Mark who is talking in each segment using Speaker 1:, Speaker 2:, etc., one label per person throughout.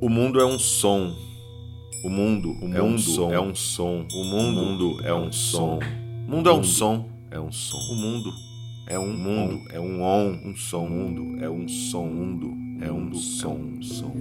Speaker 1: O mundo é um som. O mundo, o
Speaker 2: é um
Speaker 1: mundo
Speaker 2: som.
Speaker 1: é um som.
Speaker 2: O mundo,
Speaker 1: O mundo
Speaker 2: é um som.
Speaker 1: O mundo é um som.
Speaker 2: É um som.
Speaker 1: O mundo
Speaker 2: É um
Speaker 1: mundo
Speaker 2: mundo.
Speaker 1: é um on.
Speaker 2: Um som.
Speaker 1: O mundo é um som.
Speaker 2: O mundo
Speaker 1: é um
Speaker 2: mundo
Speaker 1: som.
Speaker 2: um som.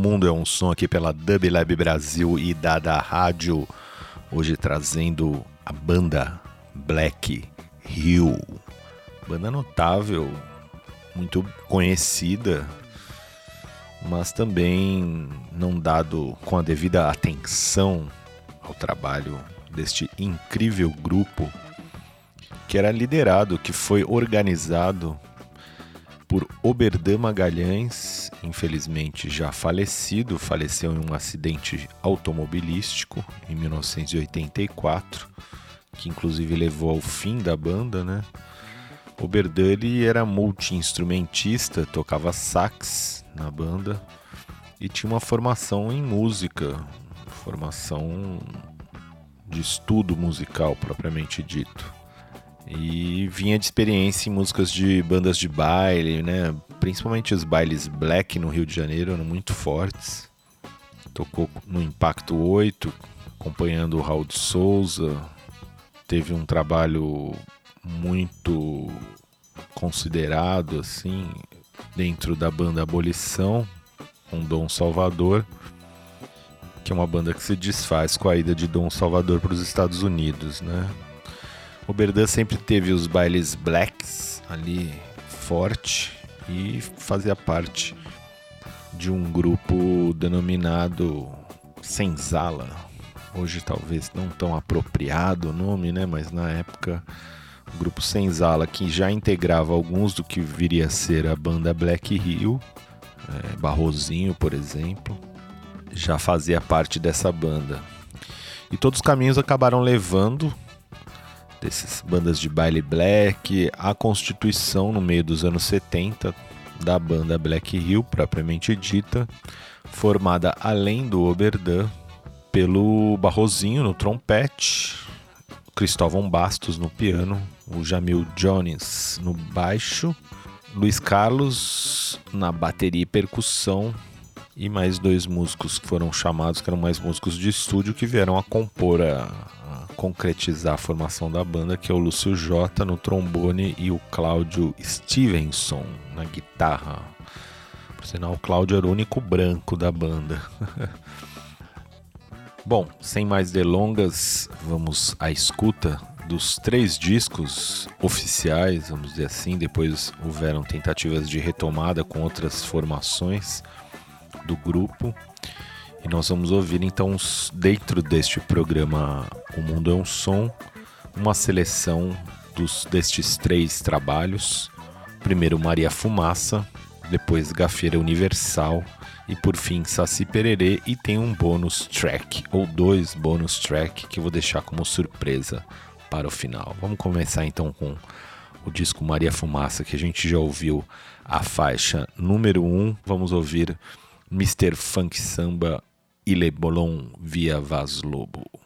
Speaker 1: Mundo é um Som aqui pela Dub Lab Brasil e Dada Rádio. Hoje trazendo a banda Black Hill. Banda notável, muito conhecida, mas também não dado com a devida atenção ao trabalho deste incrível grupo que era liderado, que foi organizado por Oberdan Magalhães, infelizmente já falecido, faleceu em um acidente automobilístico em 1984, que inclusive levou ao fim da banda, né? Oberdan era multi-instrumentista, tocava sax na banda e tinha uma formação em música, formação de estudo musical propriamente dito. E vinha de experiência em músicas de bandas de baile, né? Principalmente os bailes black no Rio de Janeiro eram muito fortes. Tocou no Impacto 8, acompanhando o Raul de Souza. Teve um trabalho muito considerado assim dentro da banda Abolição, com Dom Salvador, que é uma banda que se desfaz com a ida de Dom Salvador para os Estados Unidos, né? O Berdan sempre teve os bailes blacks ali forte e fazia parte de um grupo denominado Senzala. Hoje talvez não tão apropriado o nome, né? Mas na época o grupo Senzala, que já integrava alguns do que viria a ser a banda Black Hill, é, Barrozinho, por exemplo, já fazia parte dessa banda. E todos os caminhos acabaram levando dessas bandas de baile black, a constituição no meio dos anos 70 da banda Black Hill, propriamente dita, formada além do Oberdan pelo Barrozinho no trompete, Cristóvão Bastos no piano, o Jamil Jones no baixo, Luiz Carlos na bateria e percussão e mais dois músicos que foram chamados, que eram mais músicos de estúdio, que vieram a compor a, concretizar a formação da banda, que é o Lúcio J no trombone e o Cláudio Stevenson na guitarra. Por sinal, o Cláudio era o único branco da banda. Bom, sem mais delongas, vamos à escuta dos três discos oficiais, vamos dizer assim. Depois houveram tentativas de retomada com outras formações do grupo. E nós vamos ouvir então, dentro deste programa O Mundo é um Som, uma seleção dos, destes três trabalhos. Primeiro Maria Fumaça, depois Gafeira Universal e por fim Saci Pererê e tem um bônus track ou dois bônus track que vou deixar como surpresa para o final. Vamos começar então com o disco Maria Fumaça que a gente já ouviu a faixa número 1. Um. Vamos ouvir Mr. Funk Samba e Le Bolon via Vaz Lobo.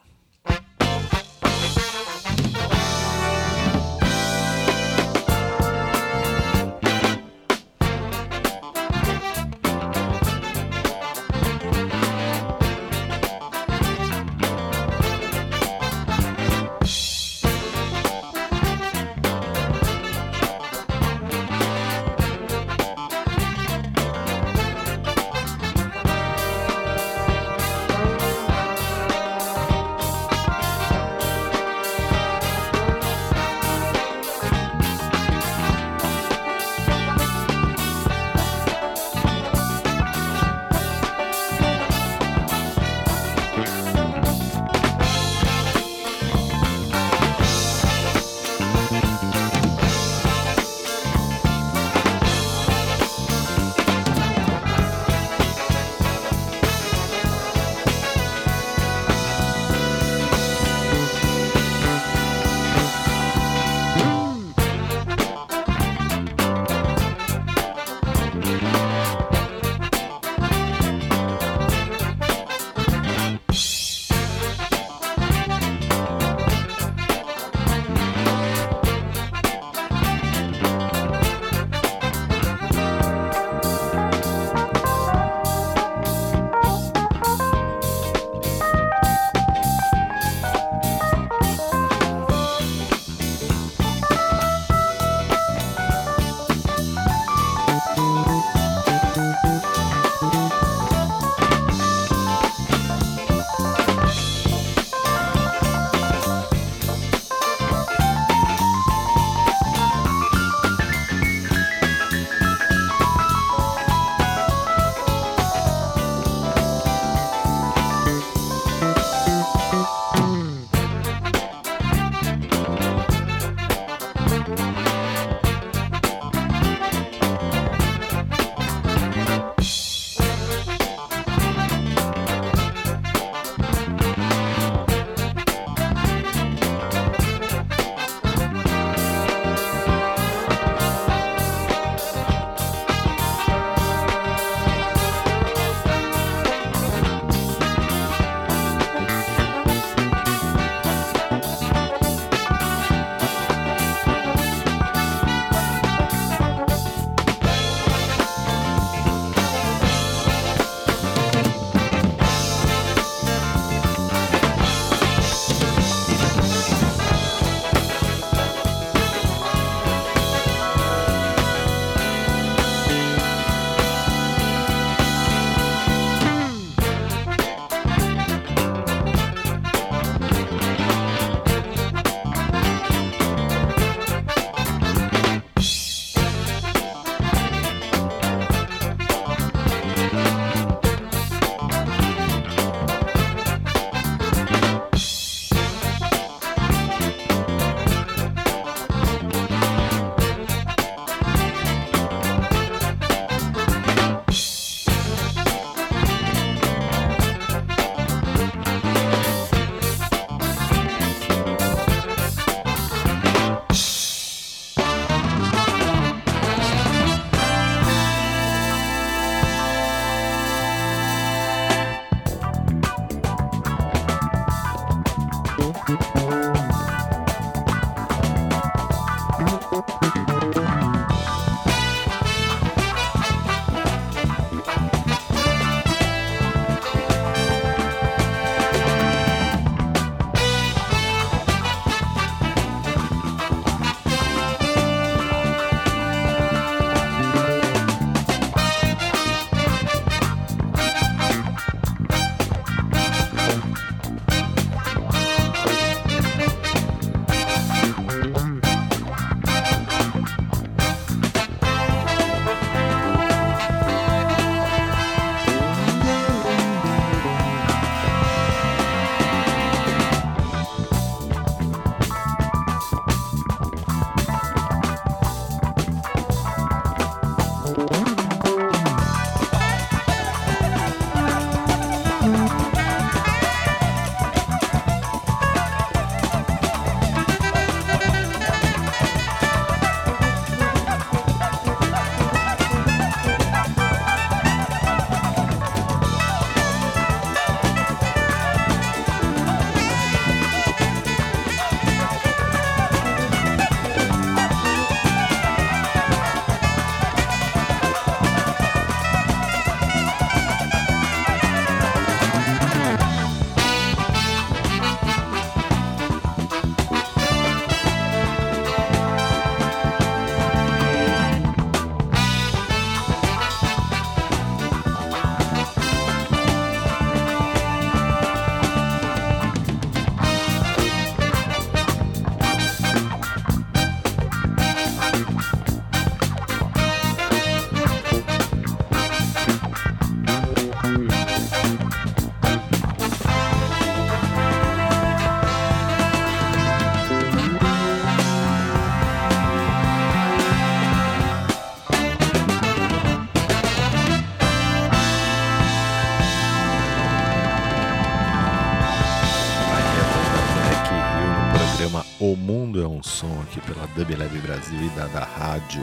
Speaker 1: Dub Lab Brasil e da, da rádio.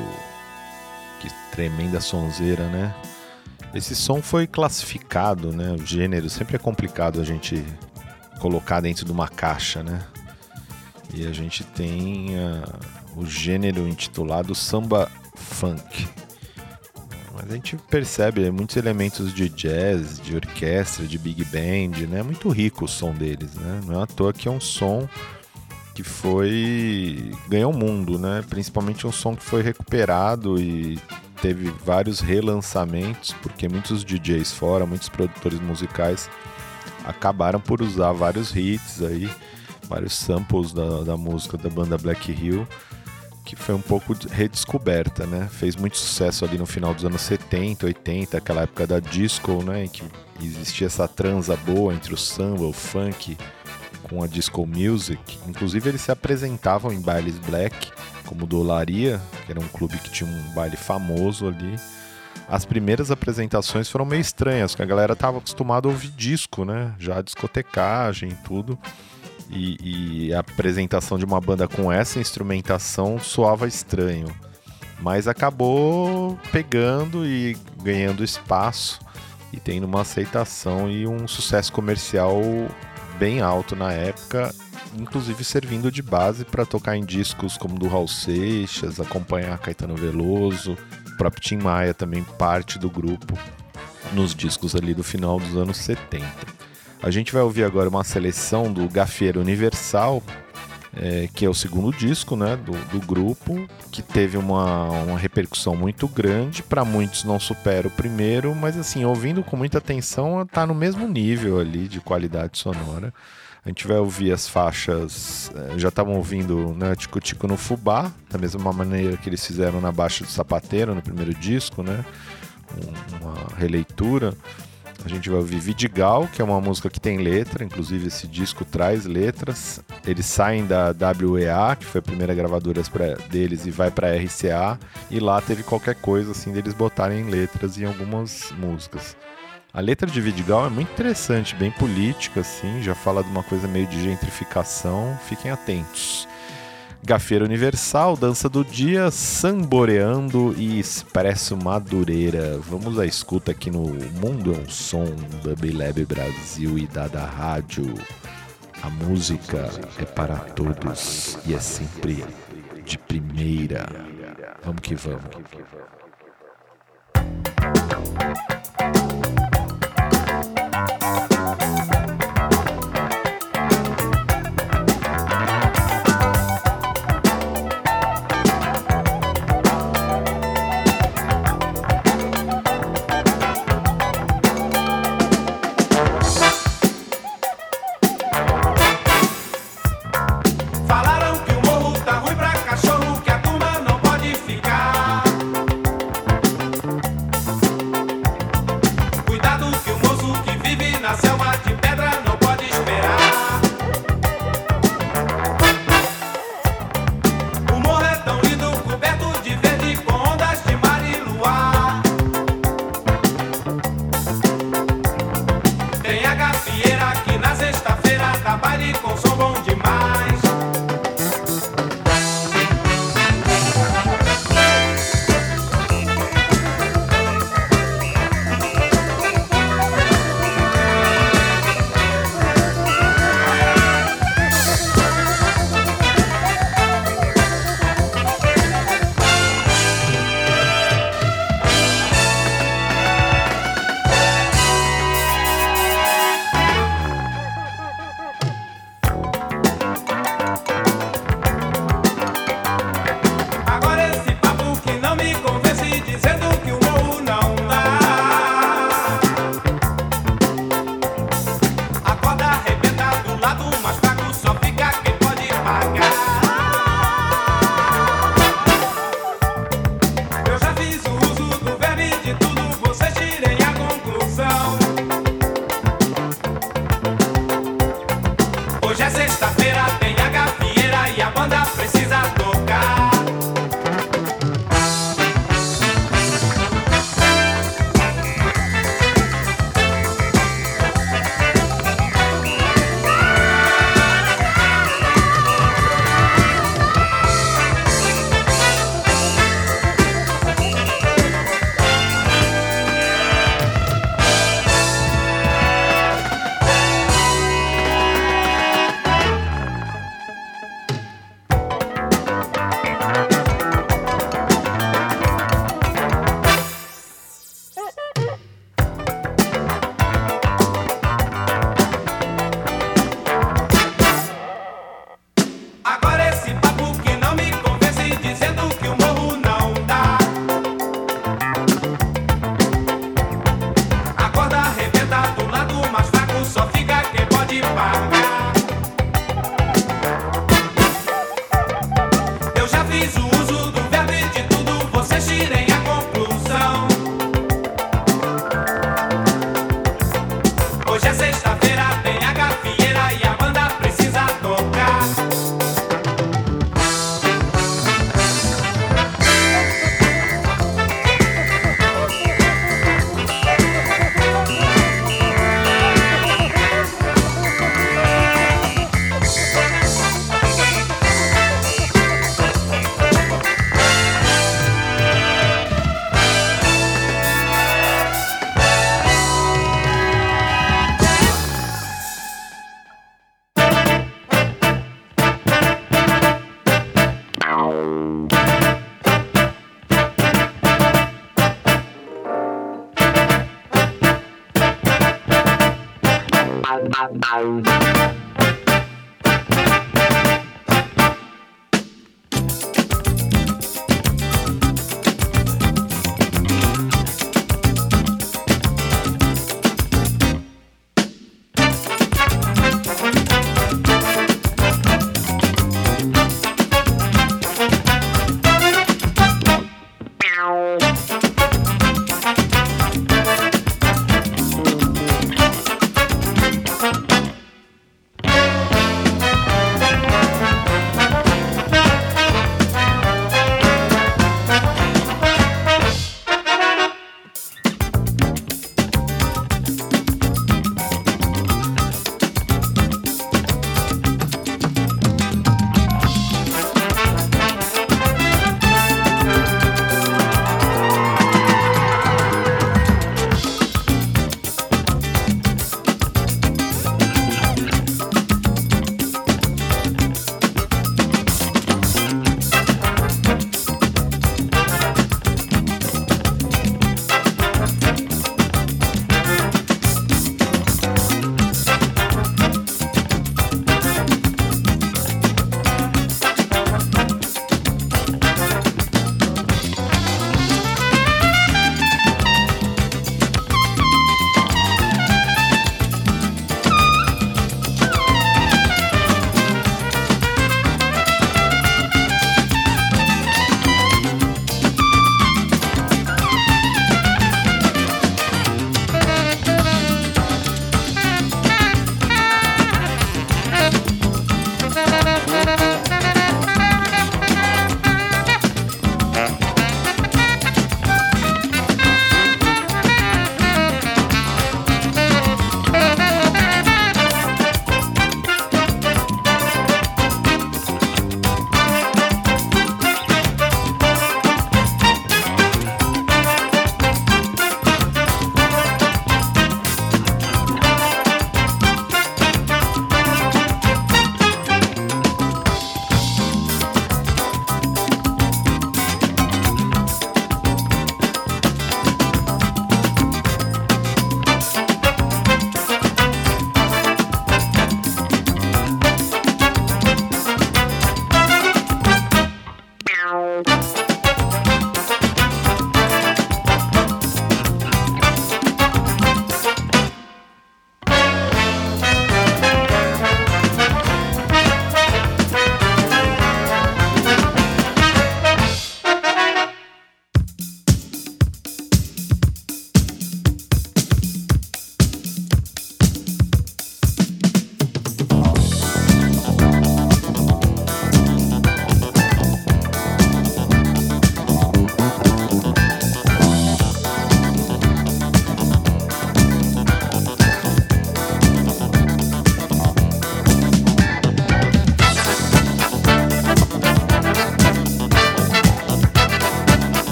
Speaker 1: Que tremenda sonzeira, né? Esse som foi classificado, né? O gênero sempre é complicado a gente colocar dentro de uma caixa, né? E a gente tem uh, o gênero intitulado samba funk. Mas a gente percebe muitos elementos de jazz, de orquestra, de big band, né? Muito rico o som deles, né? Não é à toa que é um som que foi ganhou o mundo, né? Principalmente um som que foi recuperado e teve vários relançamentos, porque muitos DJs fora, muitos produtores musicais acabaram por usar vários hits aí, vários samples da, da música da banda Black Hill, que foi um pouco redescoberta, né? Fez muito sucesso ali no final dos anos 70, 80, aquela época da disco, né? Em que existia essa transa boa entre o samba, o funk com a disco music. Inclusive eles se apresentavam em bailes black, como do Olaria, que era um clube que tinha um baile famoso ali. As primeiras apresentações foram meio estranhas, porque a galera estava acostumada a ouvir disco, né? Já discotecagem e tudo. E, e a apresentação de uma banda com essa instrumentação soava estranho. Mas acabou pegando e ganhando espaço e tendo uma aceitação e um sucesso comercial bem alto na época, inclusive servindo de base para tocar em discos como do Raul Seixas, acompanhar Caetano Veloso, o próprio Tim Maia também parte do grupo nos discos ali do final dos anos 70. A gente vai ouvir agora uma seleção do Gafieira Universal, é, que é o segundo disco né, do, do grupo, que teve uma, uma repercussão muito grande. Para muitos não supera o primeiro, mas assim, ouvindo com muita atenção, está no mesmo nível ali de qualidade sonora. A gente vai ouvir as faixas, é, já estavam ouvindo né, Tico Tico no Fubá, da mesma maneira que eles fizeram na Baixa do Sapateiro no primeiro disco, né? Uma releitura. A gente vai ouvir Vidigal, que é uma música que tem letra, inclusive esse disco traz letras. Eles saem da WEA, que foi a primeira gravadora deles, e vai para RCA, e lá teve qualquer coisa assim deles botarem letras em algumas músicas. A letra de Vidigal é muito interessante, bem política assim, já fala de uma coisa meio de gentrificação, fiquem atentos. Gafeira Universal, Dança do Dia, Samboreando e Expresso Madureira. Vamos à escuta aqui no Mundo é um Som da Bileb Brasil e da da Rádio. A música é para todos e é sempre de primeira. Vamos que vamos.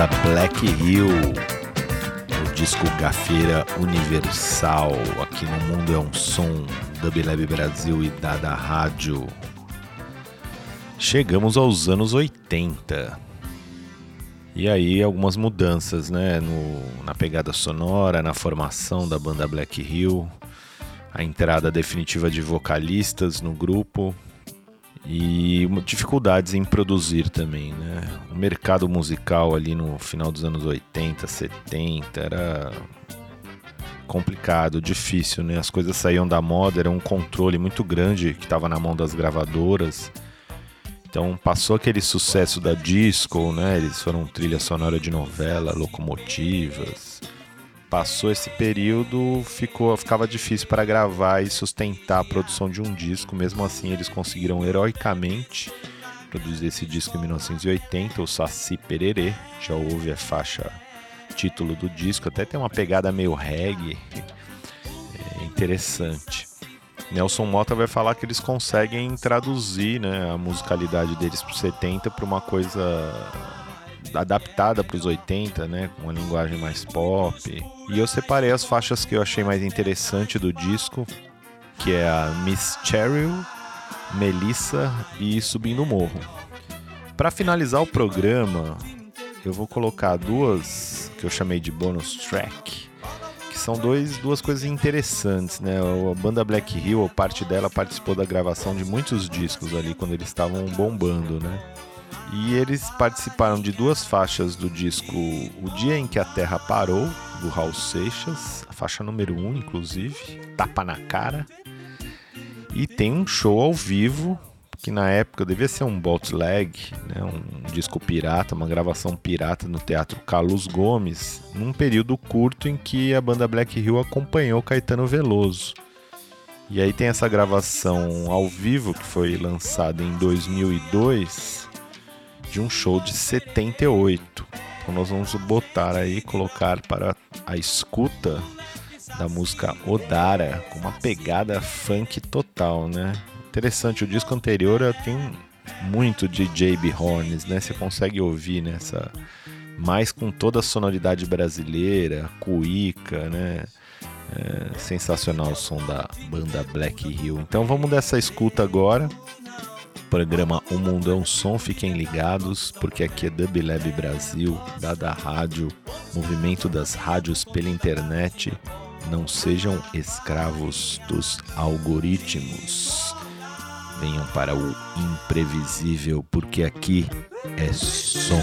Speaker 1: Banda Black Hill, o disco Gafeira Universal, aqui no Mundo é um Som, Dub Lab Brasil e Dada Rádio. Chegamos aos anos 80. E aí algumas mudanças, né, no, na pegada sonora, na formação da banda Black Hill, a entrada definitiva de vocalistas no grupo, e dificuldades em produzir também, né? O mercado musical ali no final dos anos 80, 70 era complicado, difícil, né? As coisas saíam da moda, era um controle muito grande que estava na mão das gravadoras. Então passou aquele sucesso da disco, né? Eles foram trilha sonora de novela, locomotivas passou esse período, ficou, ficava difícil para gravar e sustentar a produção de um disco. Mesmo assim, eles conseguiram heroicamente produzir esse disco em 1980, o Saci Pererê. Já houve a faixa título do disco, até tem uma pegada meio reggae. É interessante. Nelson Mota vai falar que eles conseguem traduzir né, a musicalidade deles para 70 para uma coisa adaptada para os 80, né, com uma linguagem mais pop. E eu separei as faixas que eu achei mais interessante do disco, que é a Miss Cheryl, Melissa e Subindo o Morro. Para finalizar o programa, eu vou colocar duas que eu chamei de bonus track, que são dois, duas coisas interessantes, né? A banda Black Hill, parte dela participou da gravação de muitos discos ali quando eles estavam bombando, né? E eles participaram de duas faixas do disco O Dia em que a Terra Parou, do Raul Seixas, a faixa número 1, um, inclusive, Tapa na Cara. E tem um show ao vivo, que na época devia ser um bootleg, né, um disco pirata, uma gravação pirata no Teatro Carlos Gomes, num período curto em que a banda Black Hill acompanhou Caetano Veloso. E aí tem essa gravação ao vivo que foi lançada em 2002 de um show de 78. Então nós vamos botar aí, colocar para a escuta da música Odara, com uma pegada funk total, né? Interessante, o disco anterior tem muito de J.B. Horns, né? Você consegue ouvir nessa mais com toda a sonoridade brasileira, cuíca, né? É, sensacional o som da banda Black Hill. Então vamos dessa escuta agora programa O Mundo um Som, fiquem ligados, porque aqui é Dub Lab Brasil, Dada Rádio, movimento das rádios pela internet. Não sejam escravos dos algoritmos. Venham para o imprevisível, porque aqui é som.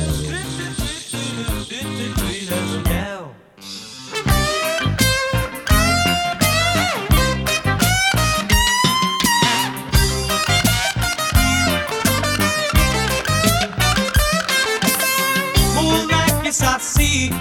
Speaker 2: Saci,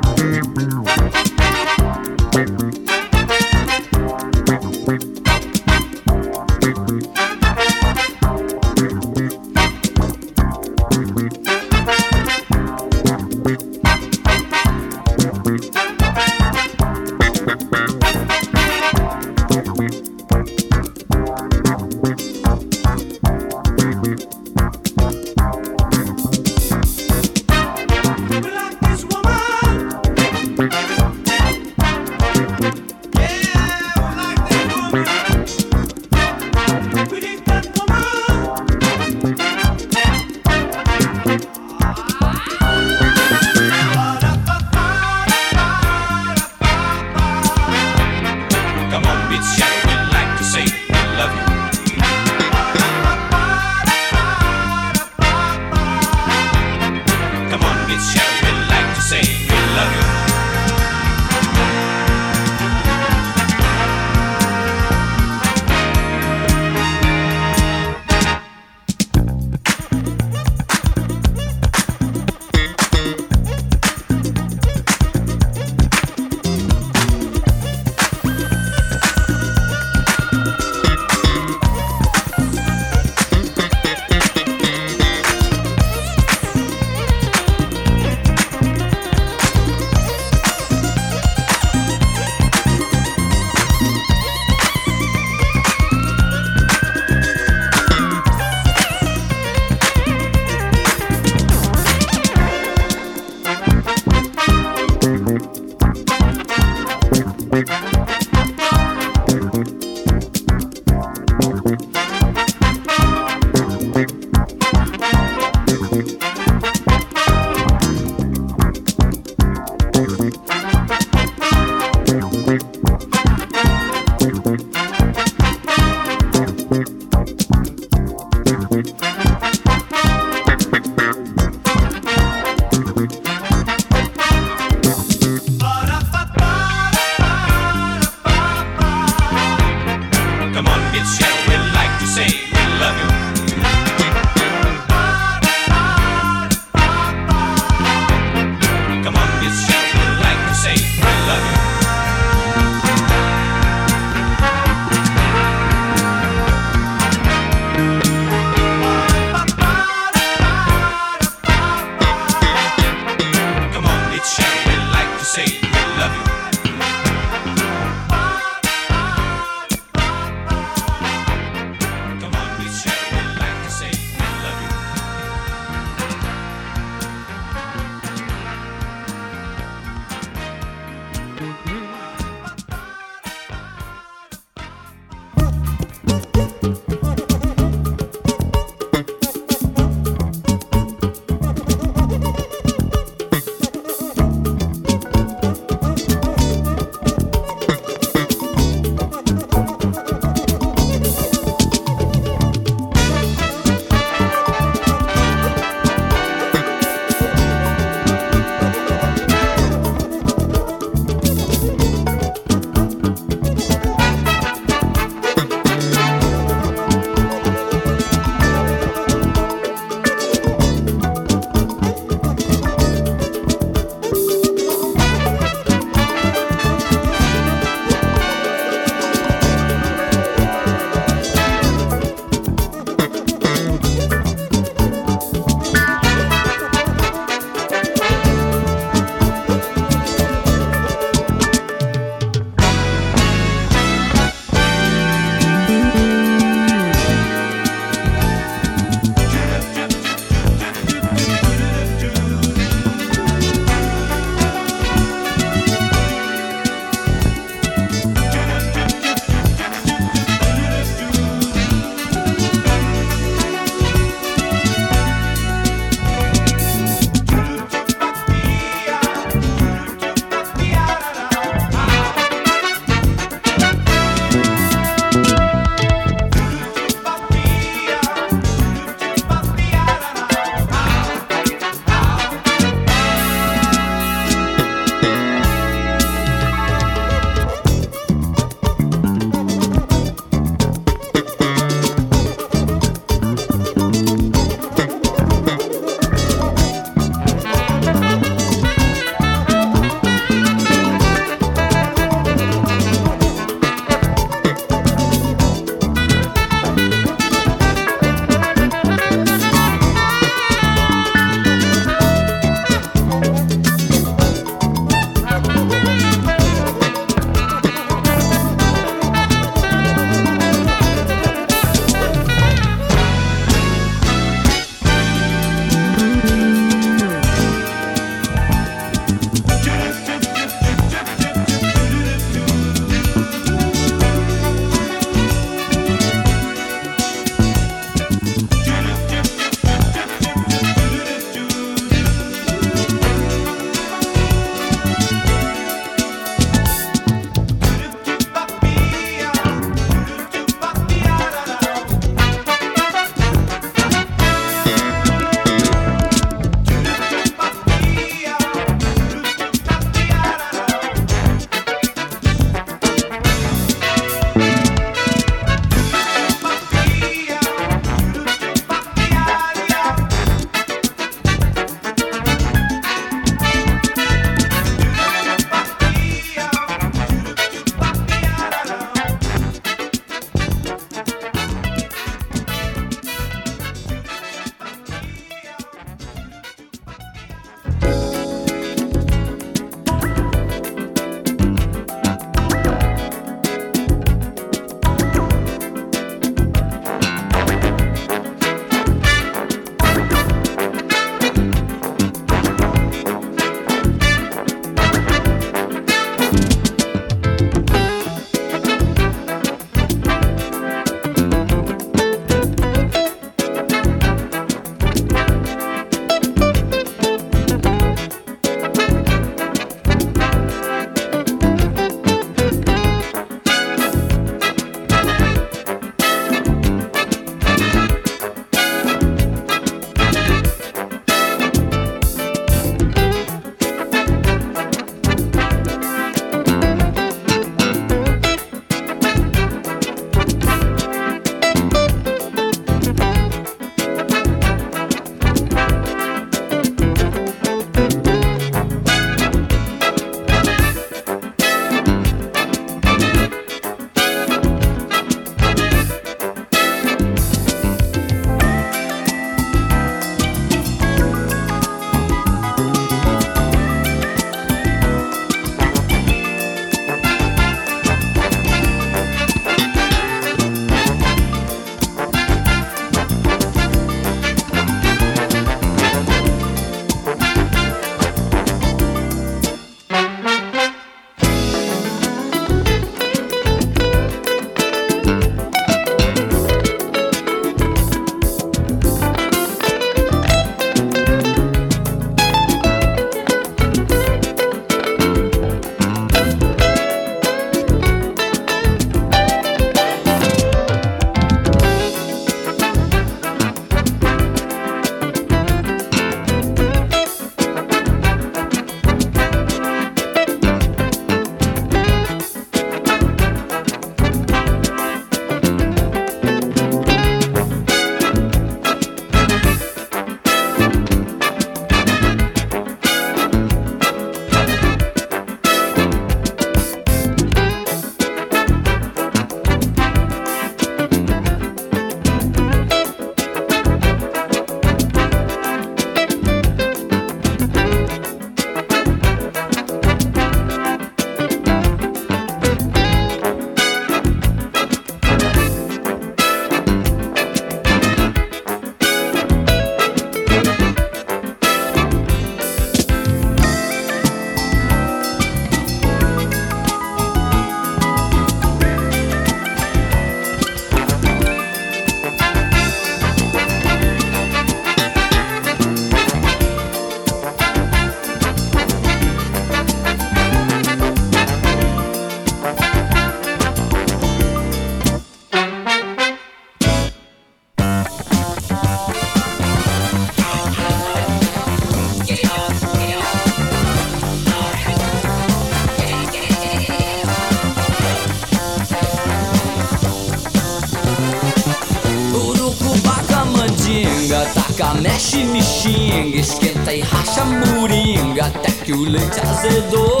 Speaker 3: leite azedou.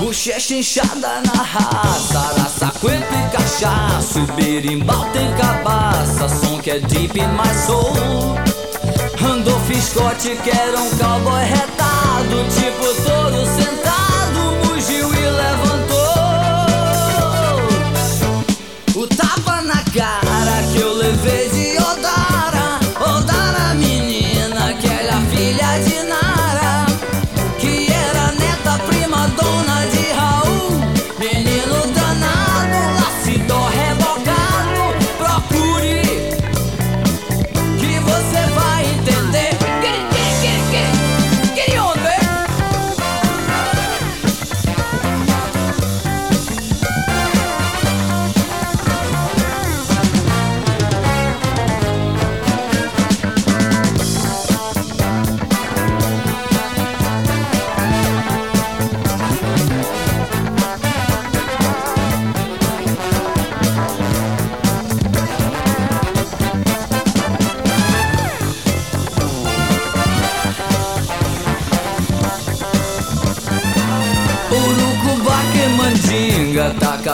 Speaker 3: Bochecha inchada na raça Laça, cuepa e cachaço Berimbau tem cabaça Som que é deep, mais soul Randolph Scott que era um cowboy retado Tipo touro sentado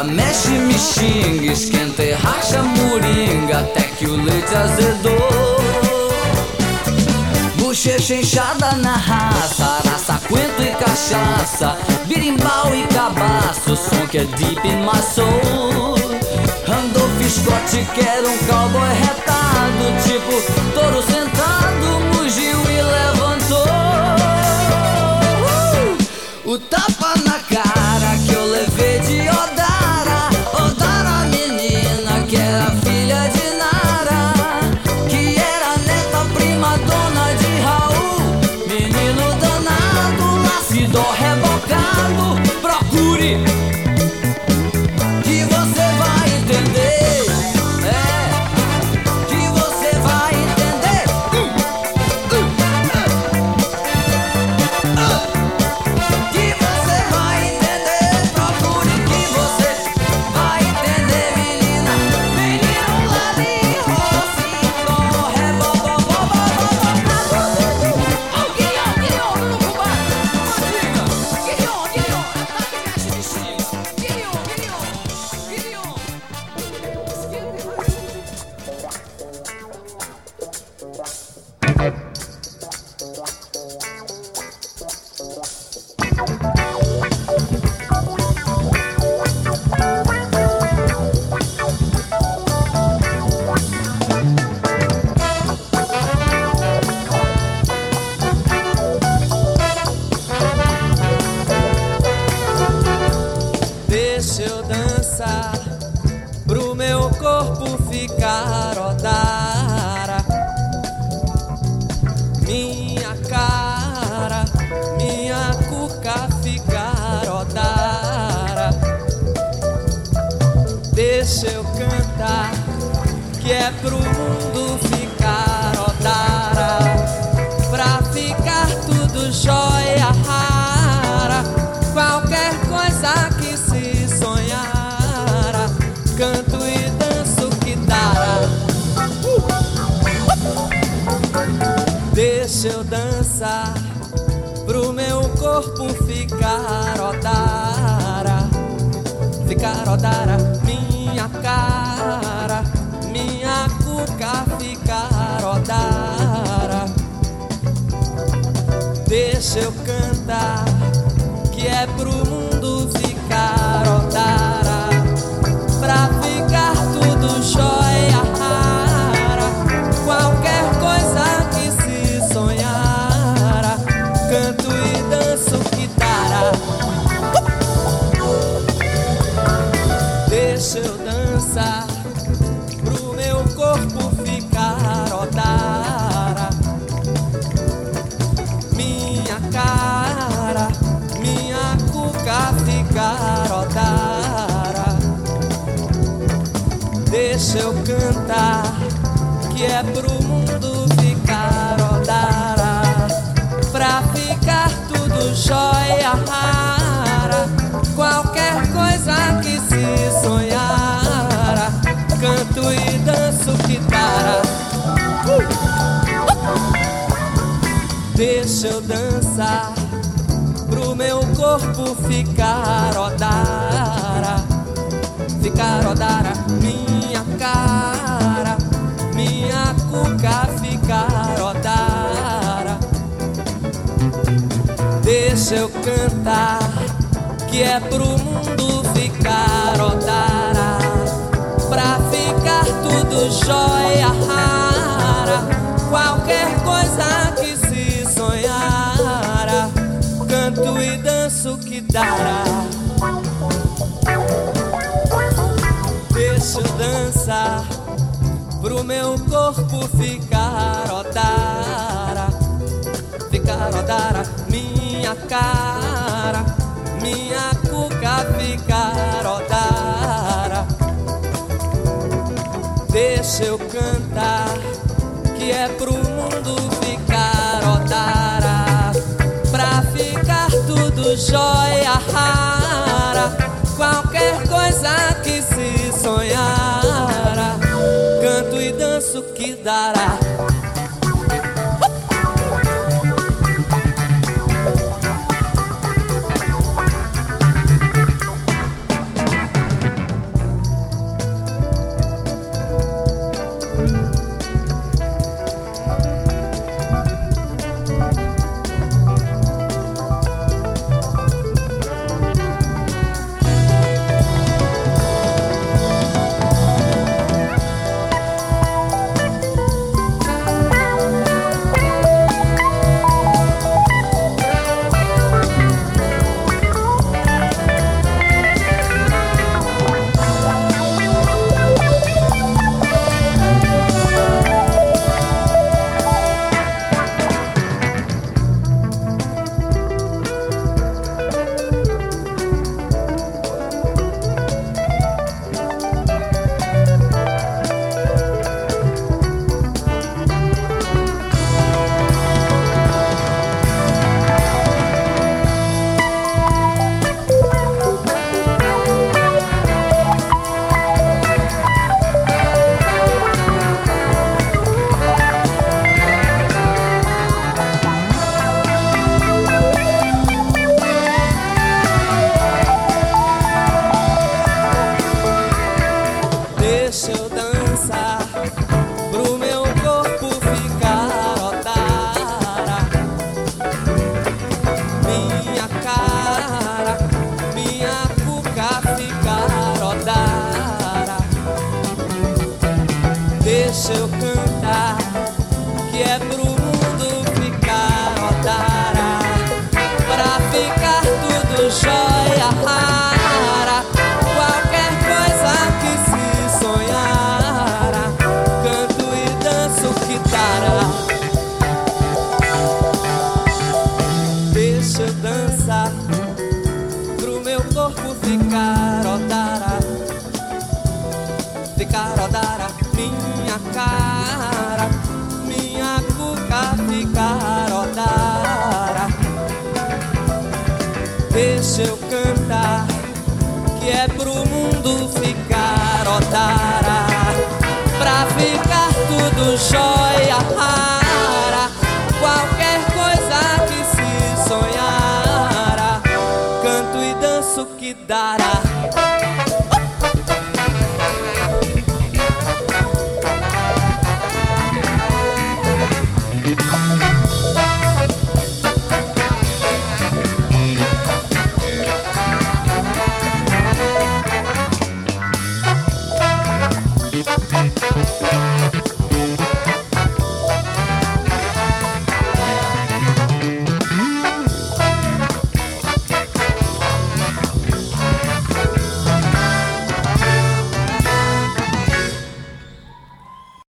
Speaker 3: mexe, me xinga, esquenta e racha moringa, até que o leite azedou. Bochecha inchada na raça, araça, quento e cachaça, birimbau e cabaço, som que é deep in my soul. Randolph Scott quer um cowboy retado, tipo touro sentado. 对。
Speaker 2: Deixa eu dançar pro meu corpo ficar odara, ficar odara, minha cara, minha cuca ficar odara. Deixa eu cantar, que é pro mundo ficar odara, pra ficar tudo jóia rara, qualquer coisa dará. Deixa eu dançar pro meu corpo ficar odara, ficar odara, minha cara, minha cuca ficar odara. Deixa eu cantar, que é pro mundo ficar que dará. É pro mundo ficar odara, pra ficar tudo jóia rara, qualquer coisa que se sonhara, canto e danço que dará.